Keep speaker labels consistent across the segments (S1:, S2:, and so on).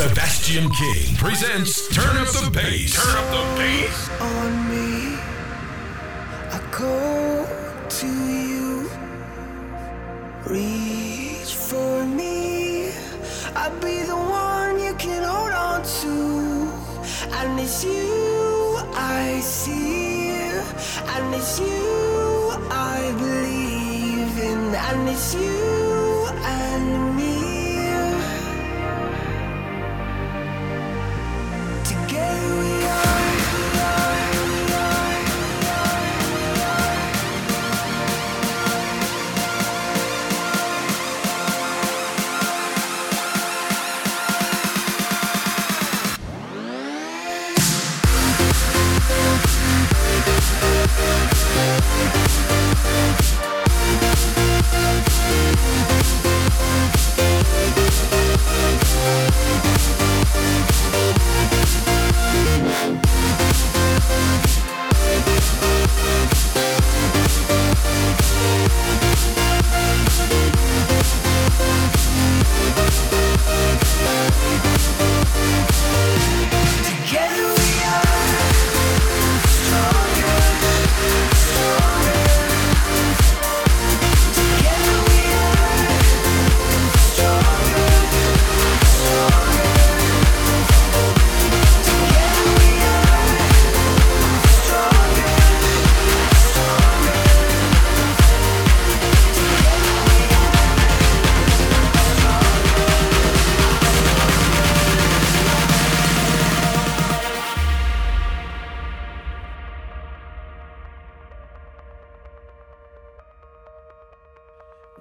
S1: Sebastian King presents Turn Up the Bass. Turn Up the Bass.
S2: on me. I call to you. Reach for me. I'll be the one you can hold on to. And it's you I see. And it's you I believe in. And it's you and me.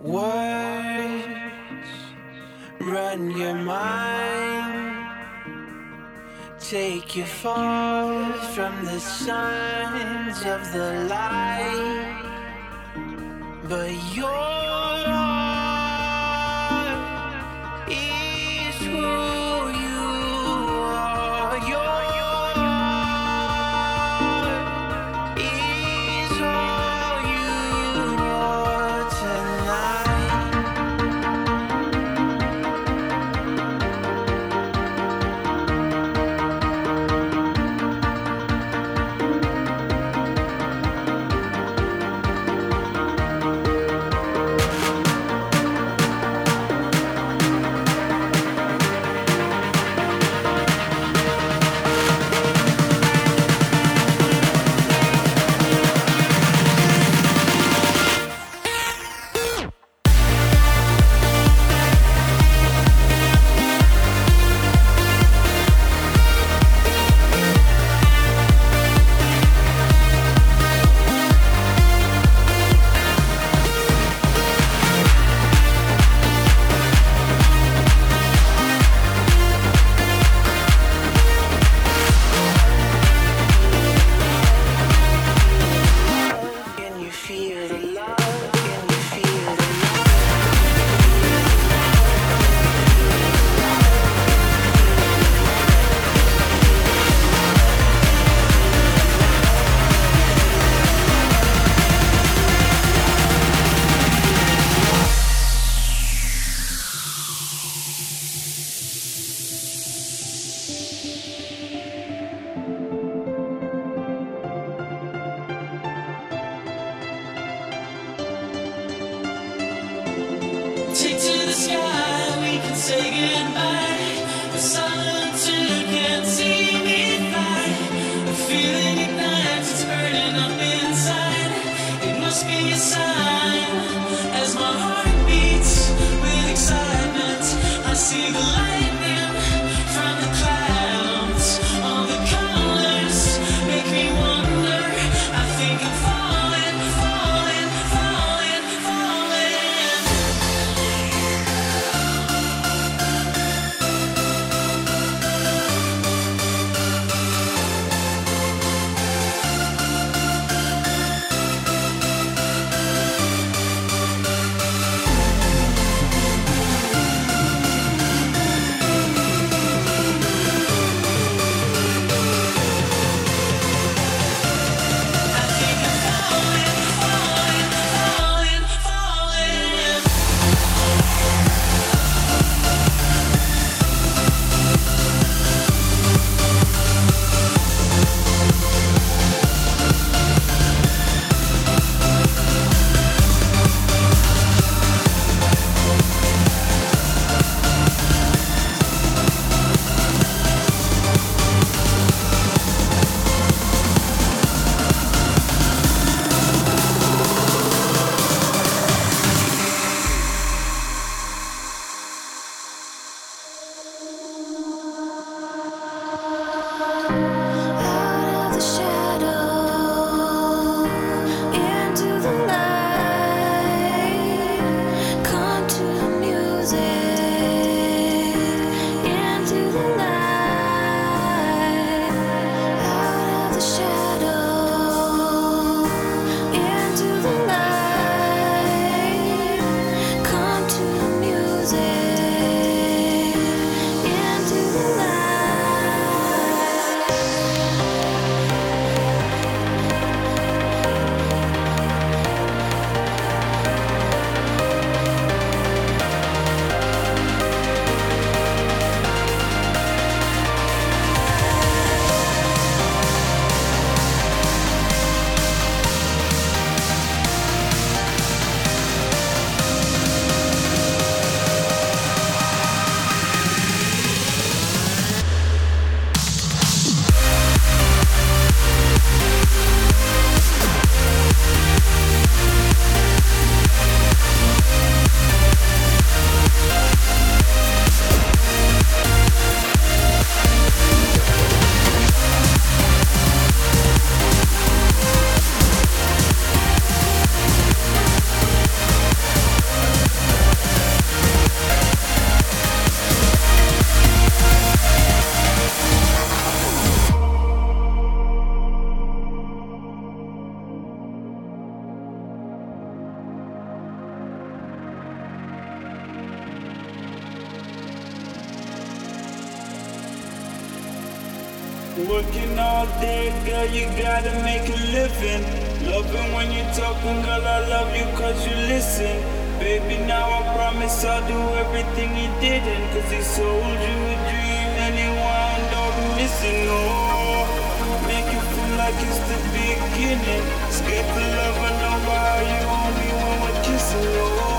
S2: Words run your mind, take you far from the signs of the light, but your
S3: Baby, now I promise I'll do everything he didn't. Cause he sold you a dream and he wound up missing. Oh, make you feel like it's the beginning. Escape the love, I know how you want me when we're kissing. Oh.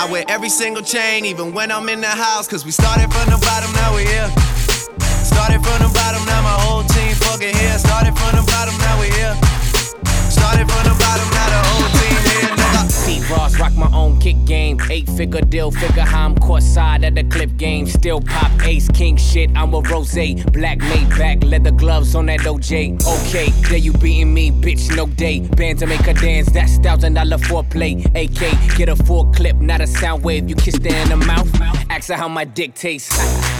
S4: I wear every single chain, even when I'm in the house. Cause we started from the bottom, now we here. Started from the bottom, now my whole team fucking here. Started from the bottom, now we here. Started from the bottom, now the whole team
S5: rock my own kick game. Eight figure deal, figure how I'm courtside at the clip game. Still pop ace, king shit, I'm a rose. Black Maybach, leather gloves on that OJ. Okay, there you beating me, bitch, no day. Band to make her dance, that's thousand dollar foreplay. AK, get a full clip, not a sound wave. You kiss her in the mouth, ask her how my dick tastes.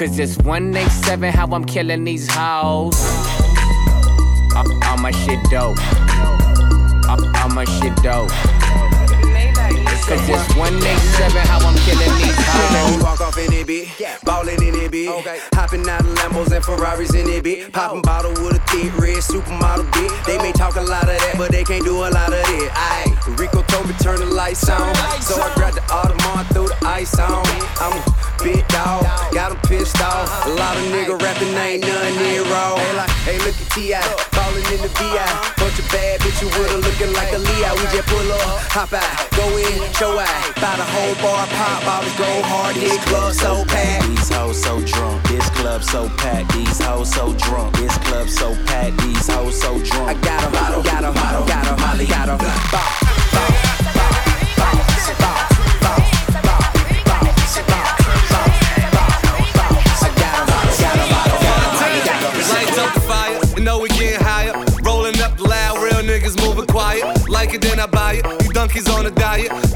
S5: Cause it's 187 how I'm killing these hoes. Uh, all my shit dope. Uh, all my shit dope. Cause it's 187 how I'm killing these hoes.
S6: walk off in it, bitch. Ballin' in it, bitch. Hopping out of Lambos and Ferraris in it, bitch. Popping bottle with a thick red supermodel, bitch. They may talk a lot of that, but they can't do a lot of it. Aye. Rico told me turn the lights on. So I grabbed the Audemars, threw the ice on. I'm a big dog, got him pissed off. A lot of nigga rapping, ain't none near raw. Hey, oh. hey, look at T.I. falling in the VI. Uh-huh. Bunch of bad bitches with her looking like a Leah. We just pull up, hop out, go in, show out. Buy the whole bar, pop, I was go hard. This club so packed.
S7: These hoes so drunk. This club so packed. These hoes so drunk. This club so packed. These hoes so drunk.
S6: I got a bottle, got a bottle, got a molly, got
S8: a bottle.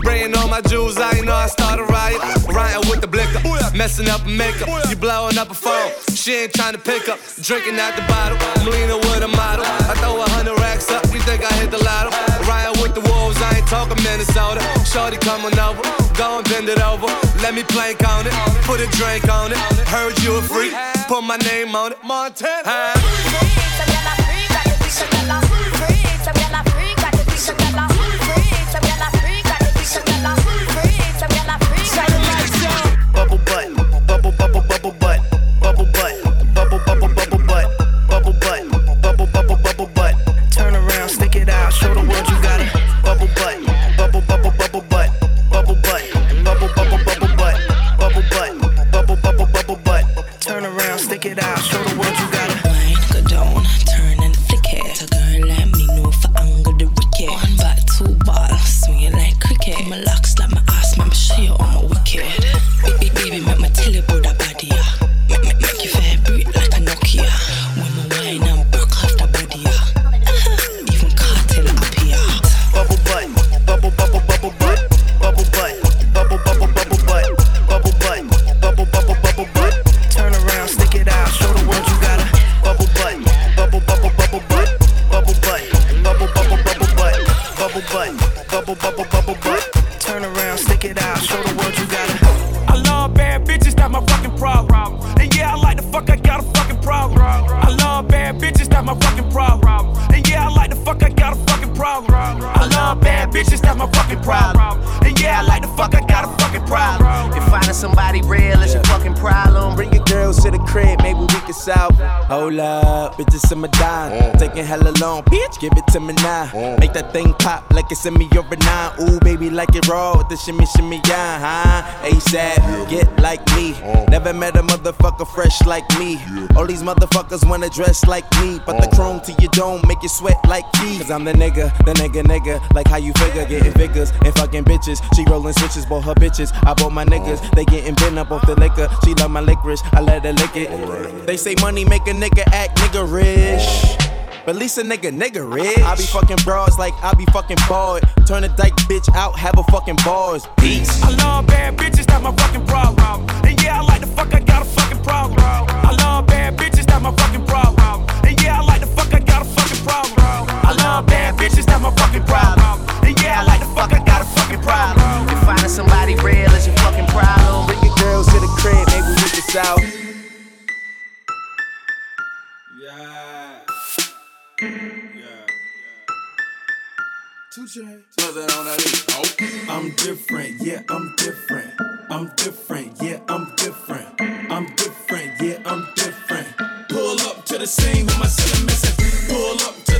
S8: Spraying all my jewels, I ain't know I start a riot. Riding with the blicker, messing up makeup. You blowing up a phone, she ain't trying to pick up. Drinking out the bottle, I'm leaning with a model. I throw a hundred racks up, you think I hit the lotto? Ain't talking Minnesota. Shorty coming over, go and bend it over. Let me plank on it, put a drink on it. Heard you a freak, put my name on it. Montana.
S9: Bitches, that's my fucking problem. And yeah, I like the fuck, I got a fucking problem. I love bad bitches, that's my fucking problem. And yeah, I like the fuck, I got a fucking problem.
S4: If finding somebody real is your fucking problem,
S10: bring your girls to the crib, maybe we can solve. Hold up, bitches in my dime. Mm. Taking hella long, bitch, give it to me now. Mm. Make that thing pop like it's in me a nine. Ooh, baby, like it raw with the shimmy, shimmy, yeah, huh? ASAP, get like me. Mm. Never met a motherfucker fresh like me. All these motherfuckers wanna dress like me, but the chrome to your dome make you sweat like Keith. Cause I'm the nigga, the nigga, nigga. Like how you figure, getting figures and fucking bitches. She rolling switches, bought her bitches. I bought my niggas, they getting bent up off the liquor. She love my licorice, I let her lick it. They say money make a nigga act nigga rich. But at least a nigga nigga rich. I be fucking bras like I be fucking bored. Turn a dyke bitch out, have a fucking bars. Peace.
S9: I love bad bitches, that's my fucking problem. And yeah, I like the fuck, I got a fucking problem. I love bad bitches, that's my fucking problem. And yeah, I like the fuck, I got a fucking problem. I love bad bitches, that's my fucking problem. And yeah, I like the fuck, I got a fucking problem.
S4: If finding somebody real is your fucking problem,
S10: bring your girls to the crib, maybe we can solve. Oh.
S1: I'm different, yeah, I'm different. I'm different, yeah, I'm different. I'm different, yeah, I'm different. Pull up to the scene with my cylinder missing. Pull up to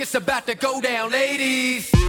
S10: It's about to go down, ladies.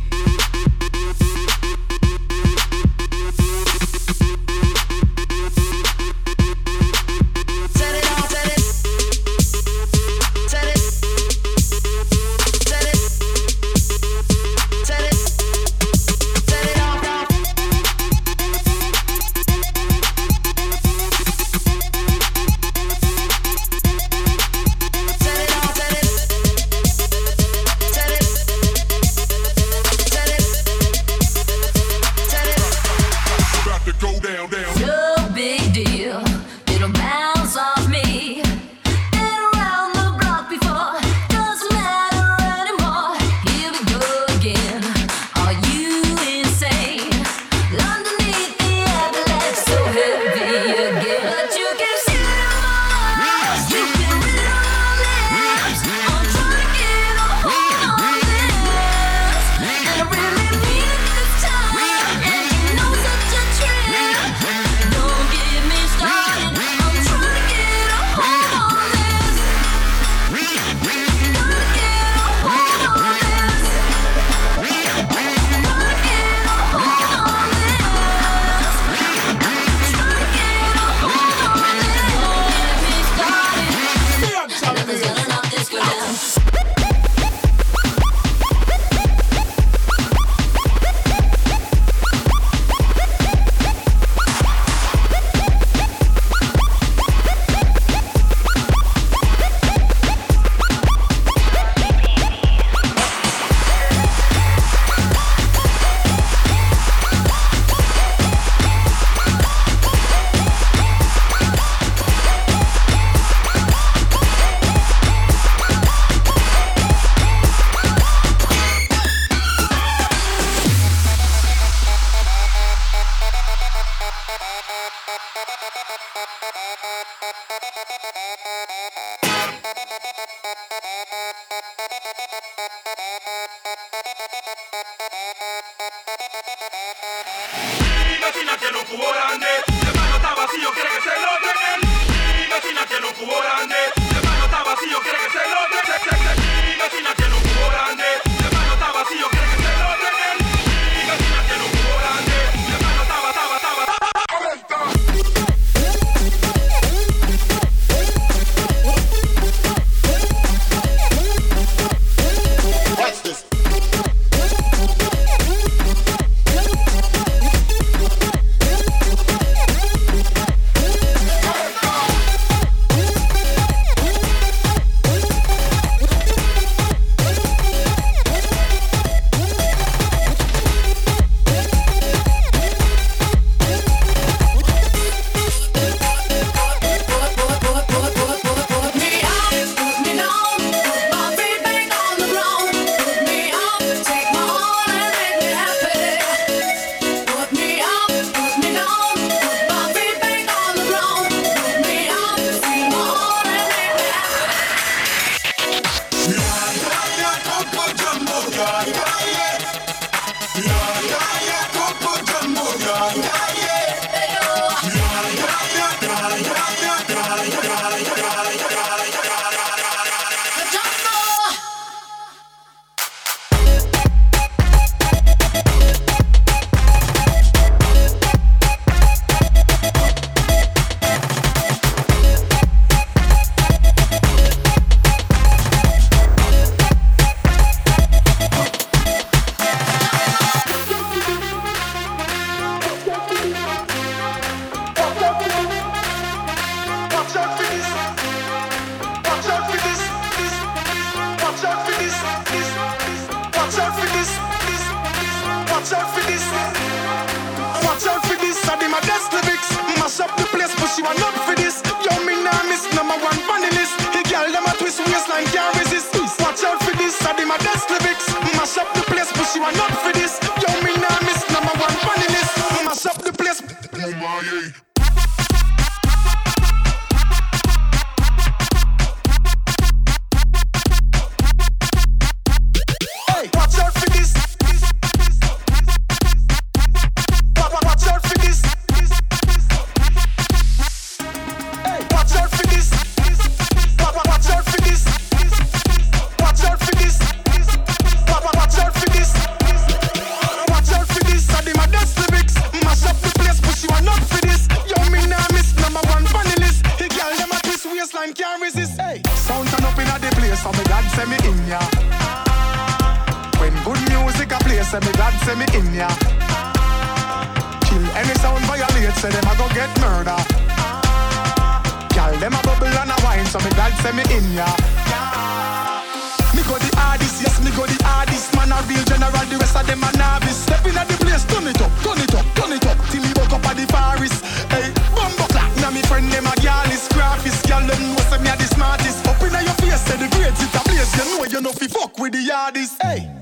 S10: this. Hey.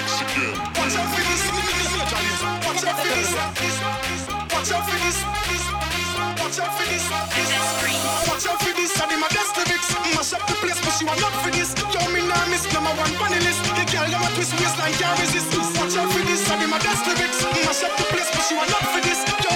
S10: this. Watch out for this. Watch out for
S11: this.
S1: Watch out for this. Watch out for this. Watch out for this. Watch out for this. Watch out for this. Watch out for this. Watch out for this. Watch out for this. Watch out for this. Watch out for this.
S12: Watch out for this. Watch out for
S13: this. Watch out for this. Watch out for this. Watch out for this. Watch out for this. Watch out for this. Yo,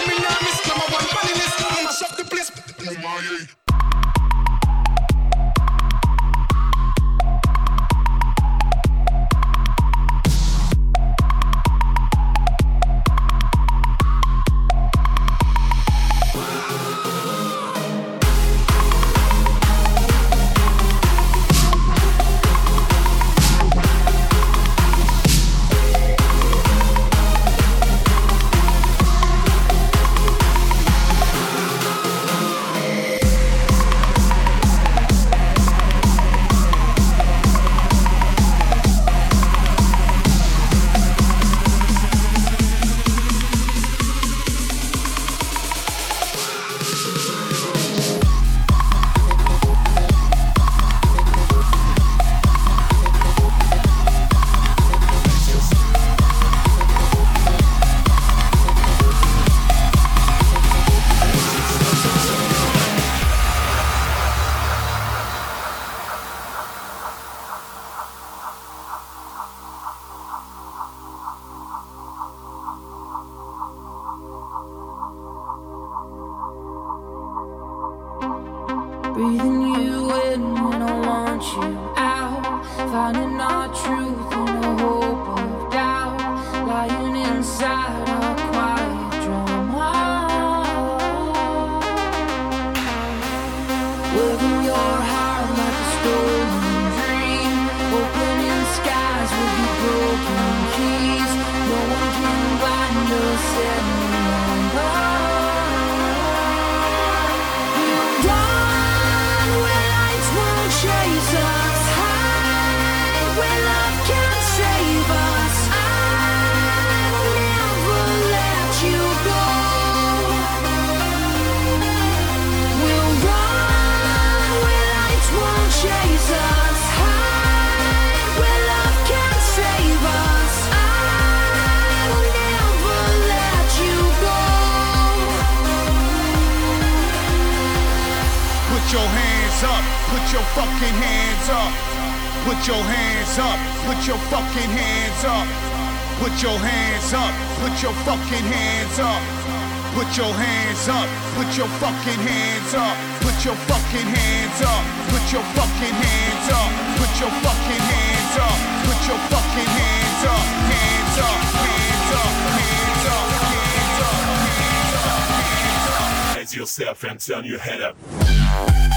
S14: breathing you in when I want you out, finding our truth in a hope
S15: fucking hands up. Put your hands up, put your fucking hands up. Put your hands up, put your fucking hands up. Put your hands up, put your fucking hands up. Put your fucking hands up, put your fucking hands up. Put your fucking hands up, put your fucking hands up. Hands up, hands up, hands up, hands up, hands up, hands
S16: yourself and turn your head up.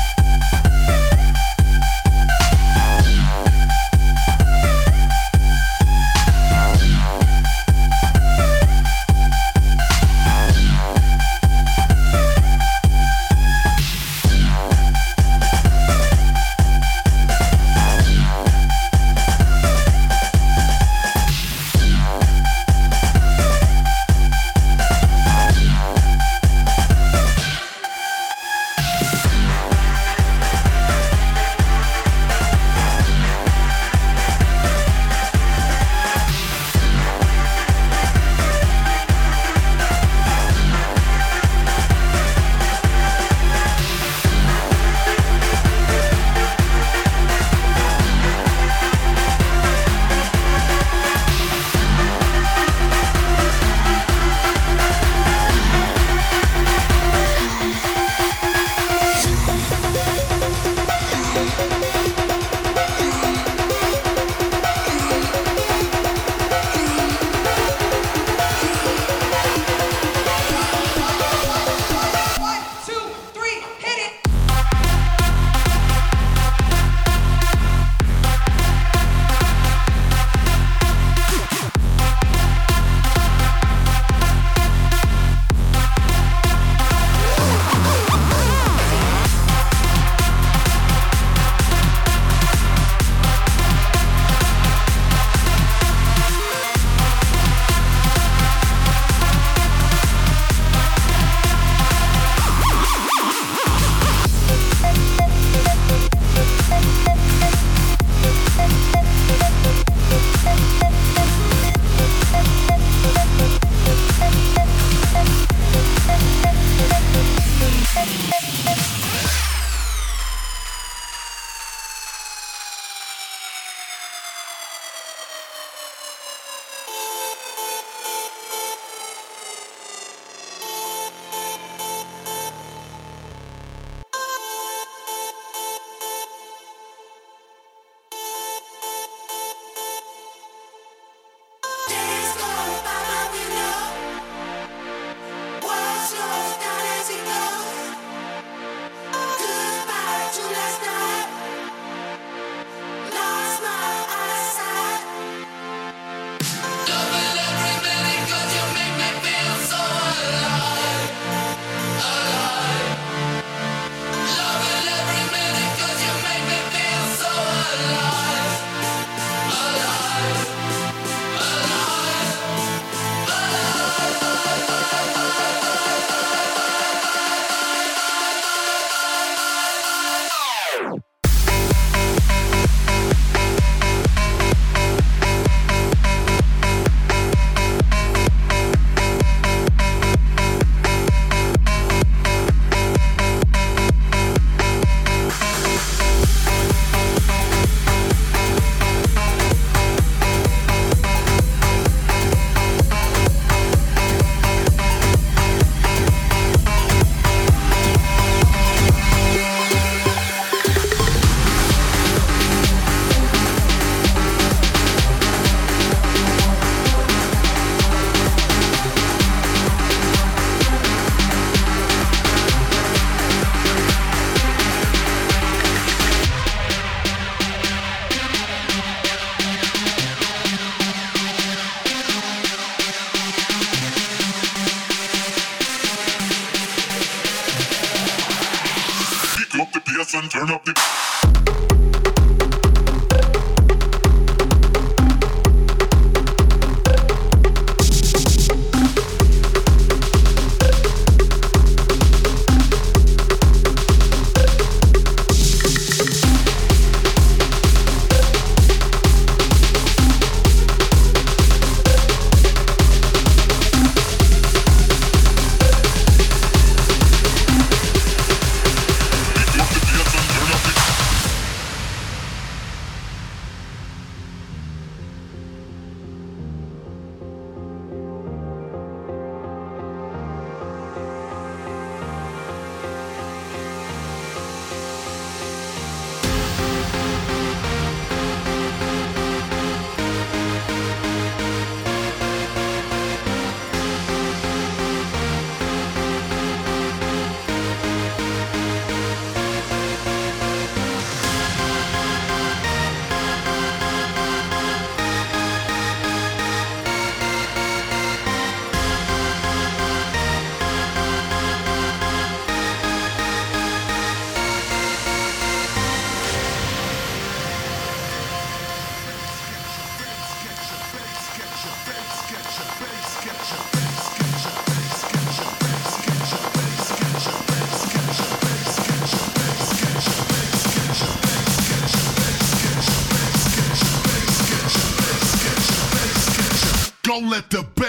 S17: And turn up the.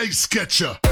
S15: Let the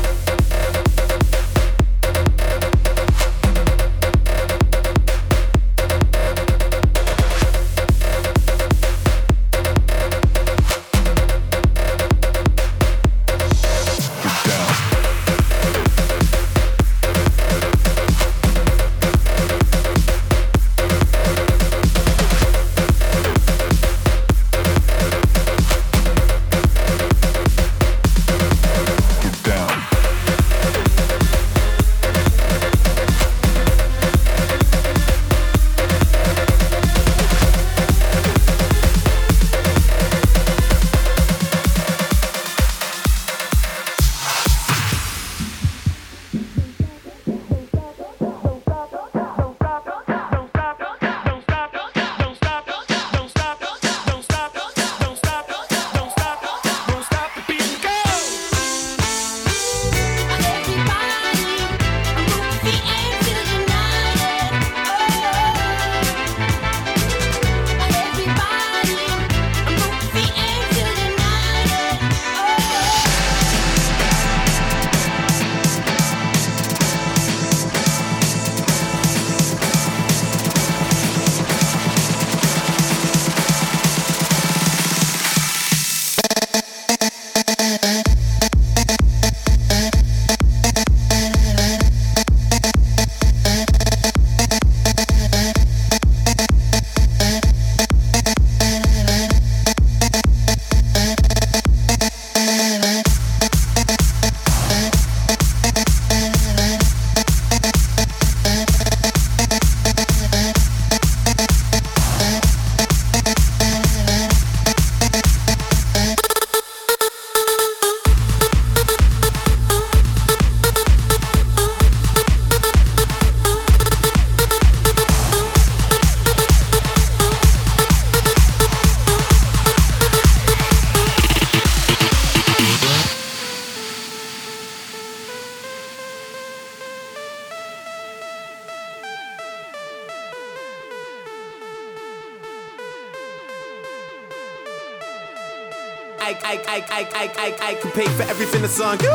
S18: I, I, I, I, can pay for everything that's on you.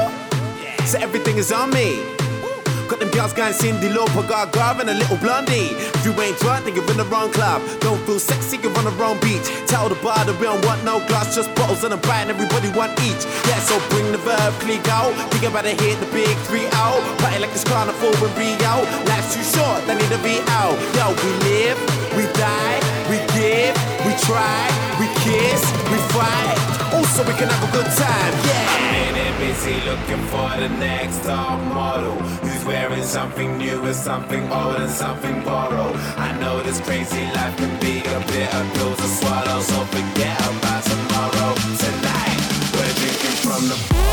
S18: So everything is on me. Got them girls going Cyndi Lauper, Gaga, and a little blondie. If you ain't drunk, then you're in the wrong club. Don't feel sexy, you're on the wrong beach. Tell the bar that we don't want no glass, just bottles and a bite, and everybody want each. Yeah, so bring the verb, click out. Think about to hit the big three out. Party like it's carnival in Rio. Life's too short, they need to be out. Yo, we live, we die, we give, we try, we kiss, we fight. Also, we can have a good time. Yeah.
S19: It busy looking for the next top model who's wearing something new and something old and something borrowed. I know this crazy life can be a bit of pills to swallow, so forget about tomorrow. Tonight, we're drinking from the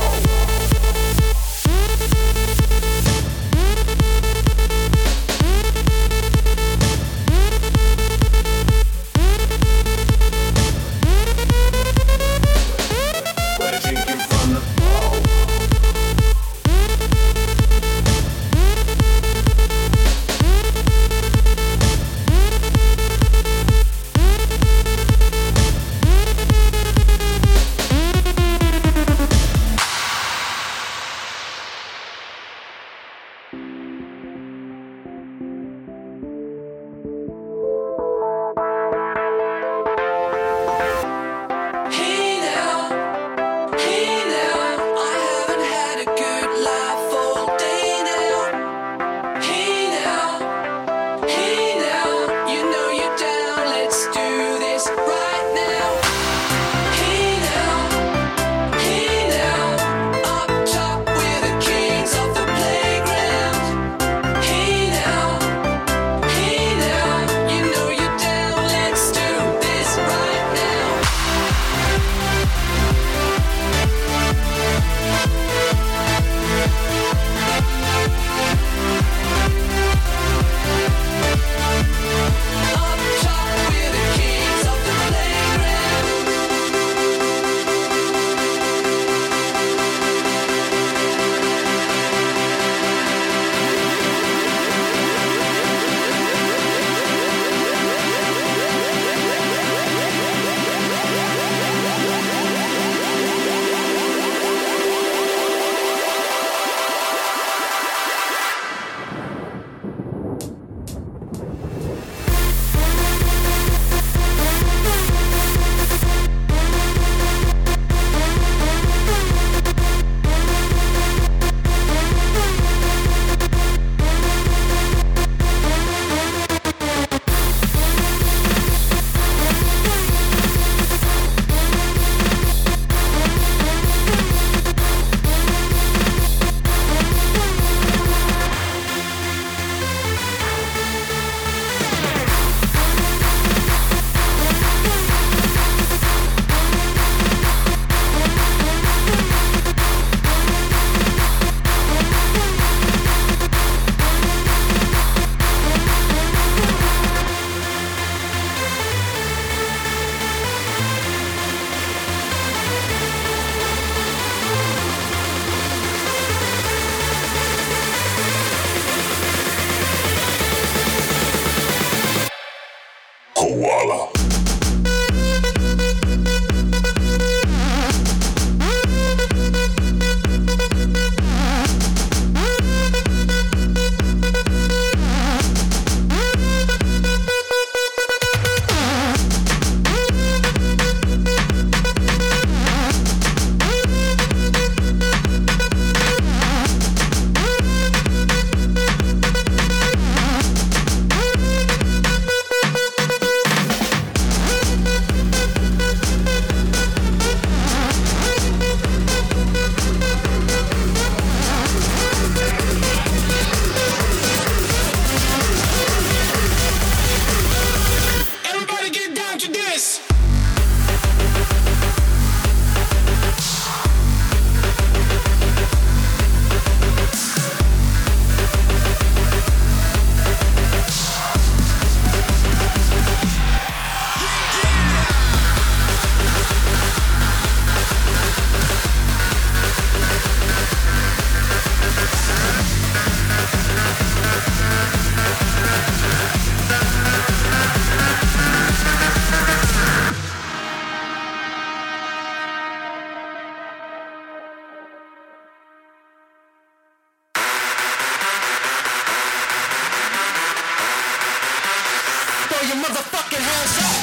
S20: motherfucking hands up.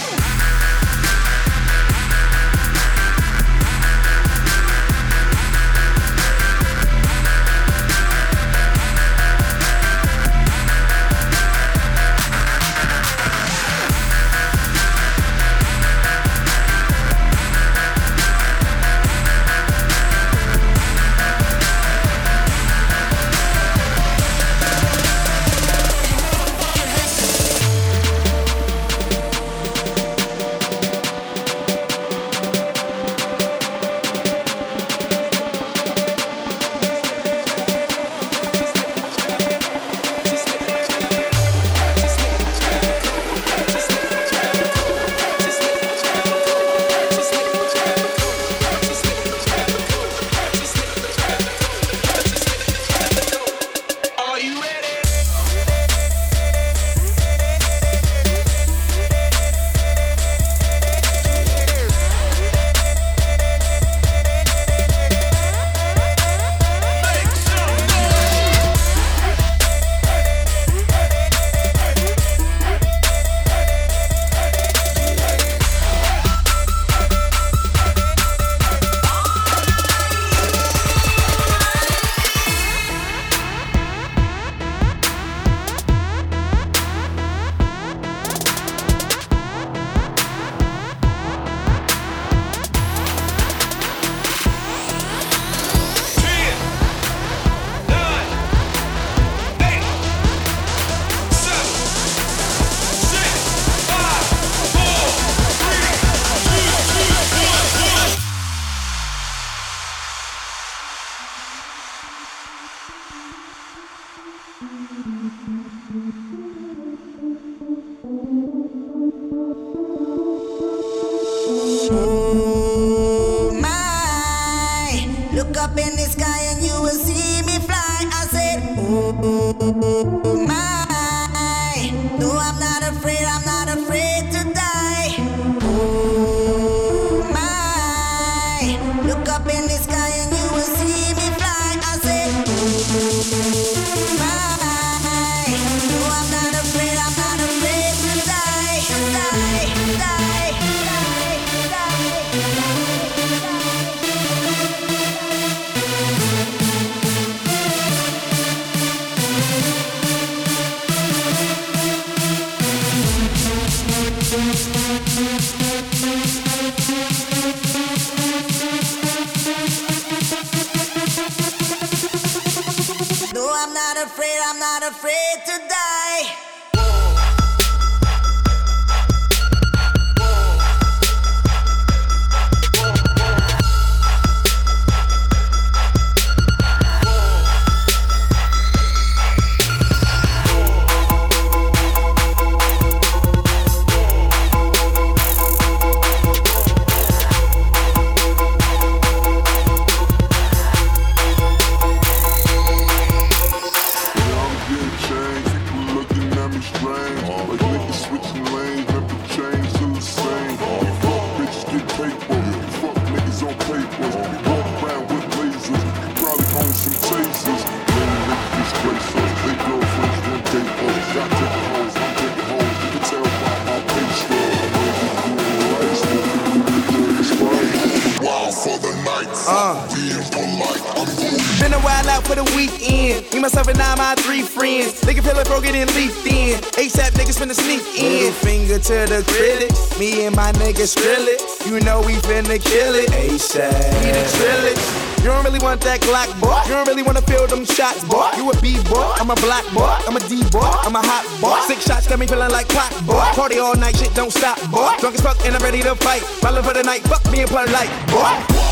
S10: Out for the weekend. Me, myself, and I, my three friends. Nigga feel like broken and leafed in. ASAP niggas finna sneak in. Finger to the critics. Me and my niggas drill it. You know we finna kill it. ASAP. We the drill it. You don't really want that Glock, boy. You don't really wanna feel them shots, boy. You a B boy, I'm a black boy, I'm a D boy, I'm a hot boy. Six shots got me feeling like clock, boy. Party all night, shit don't stop, boy. Drunk as fuck and I'm ready to fight. Ballin' for the night, fuck me and play light, boy.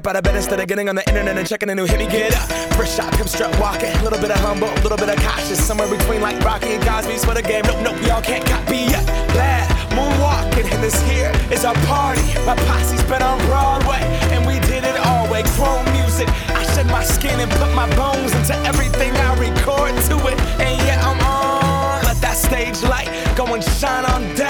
S18: Up out of bed instead of getting on the internet and checking a new hit. Me get up. First shot, come strut walking. A little bit of humble, a little bit of cautious. Somewhere between like Rocky and Cosby's for the game. Nope, nope, y'all can't copy yet. Glad moonwalking, and this here is our party. My posse's been on Broadway, and we did it all way. Chrome music. I shed my skin and put my bones into everything I record to it. And yeah, I'm on. Let that stage light go and shine on down.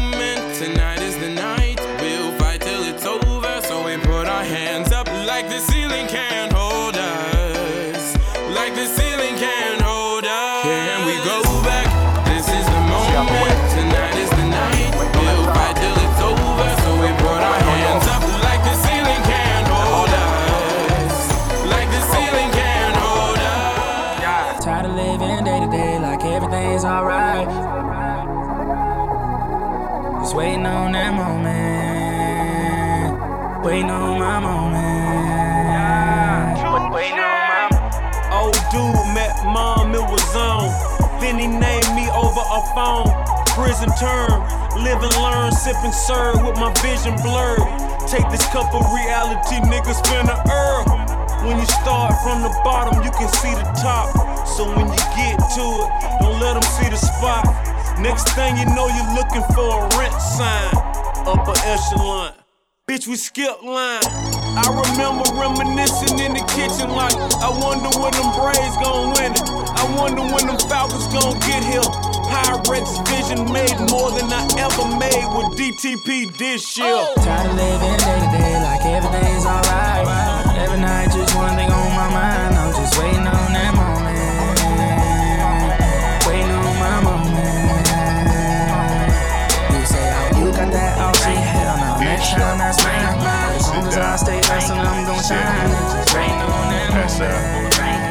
S21: Waiting on my moment. Waiting on my
S9: Old dude met mom, it was on. Then he named me over a phone. Prison term, live and learn, sip and serve with my vision blurred. Take this cup of reality, niggas finna err. When you start from the bottom, you can see the top. So when you get to it, don't let them see the spot. Next thing you know, you're looking for a rent sign. Upper echelon. Bitch, we skip line. I remember reminiscing in the kitchen like, I wonder when them Braves gon' win it. I wonder when them Falcons gon' get here. Pyrex vision made more than I ever made with DTP this year. Oh.
S21: Tired of living day to day like everything's alright. Every night, just one thing on my mind. I'm just waiting on that moment. Waiting on my moment. You say, oh, you got that oh, all shit. Hell no, time that's mine. As long as I stay hustling, I'm gon' shine. Just waiting on that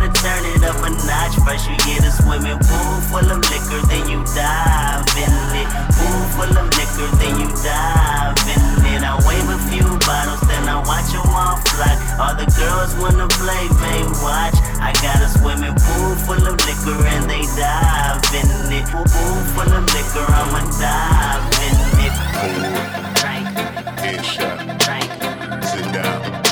S6: to turn it up a notch. First you get a swimming pool full of liquor, then you dive in it. Pool full of liquor, then you dive in it. I wave a few bottles, then I watch them all fly. All the girls wanna play, they watch. I got a swimming pool full of liquor and they dive in it. Pool pool full of liquor, I'ma dive in it.
S2: Headshot. Sit down.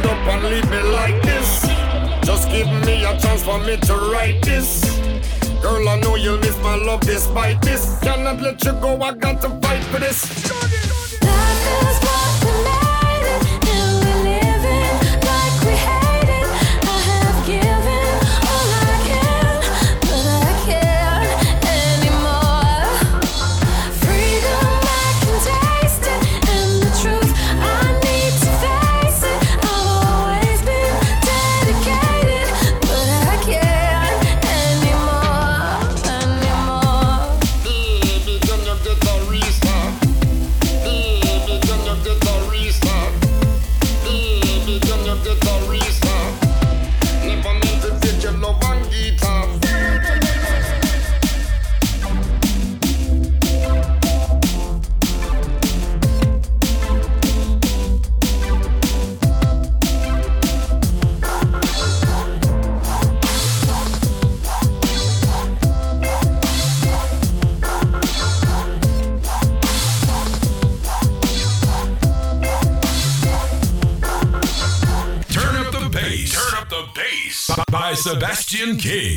S14: Thought up and leave me like this. Just give me a chance for me to write this. Girl, I know you'll miss my love despite this. Cannot let you go, I got to fight for this.
S1: Sebastian King.